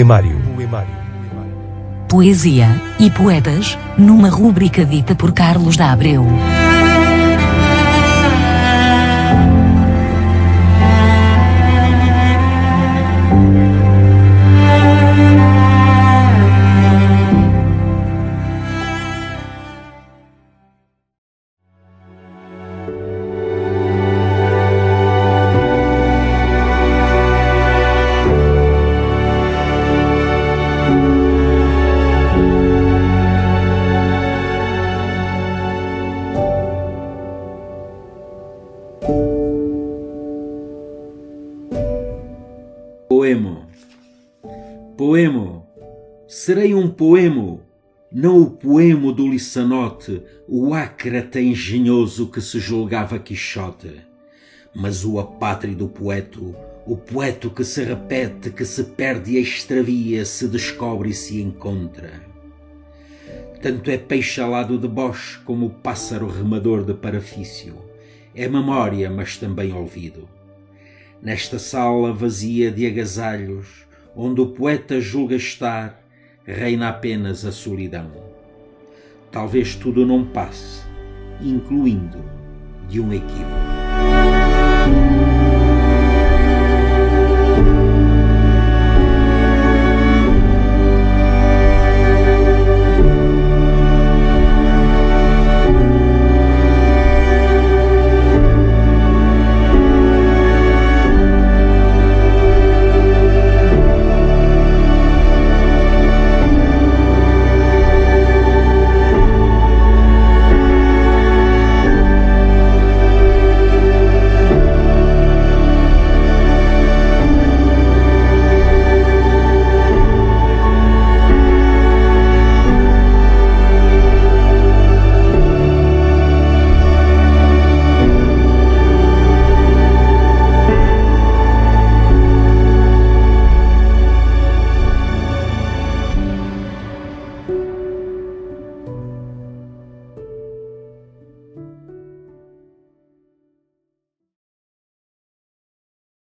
Poemário. Poesia e poetas, numa rúbrica dita por Carlos da Abreu. Poemo. Poemo. Serei um poemo, não o poemo do Lissanote, o ácrata engenhoso que se julgava Quixote, mas o apátrido poeto, o poeto que se repete, que se perde e extravia, se descobre e se encontra. Tanto é peixe alado de bosch como o pássaro remador de parafício. É memória, mas também olvido nesta sala vazia de agasalhos, onde o poeta julga estar, reina apenas a solidão. Talvez tudo não passe, incluindo de um equívoco.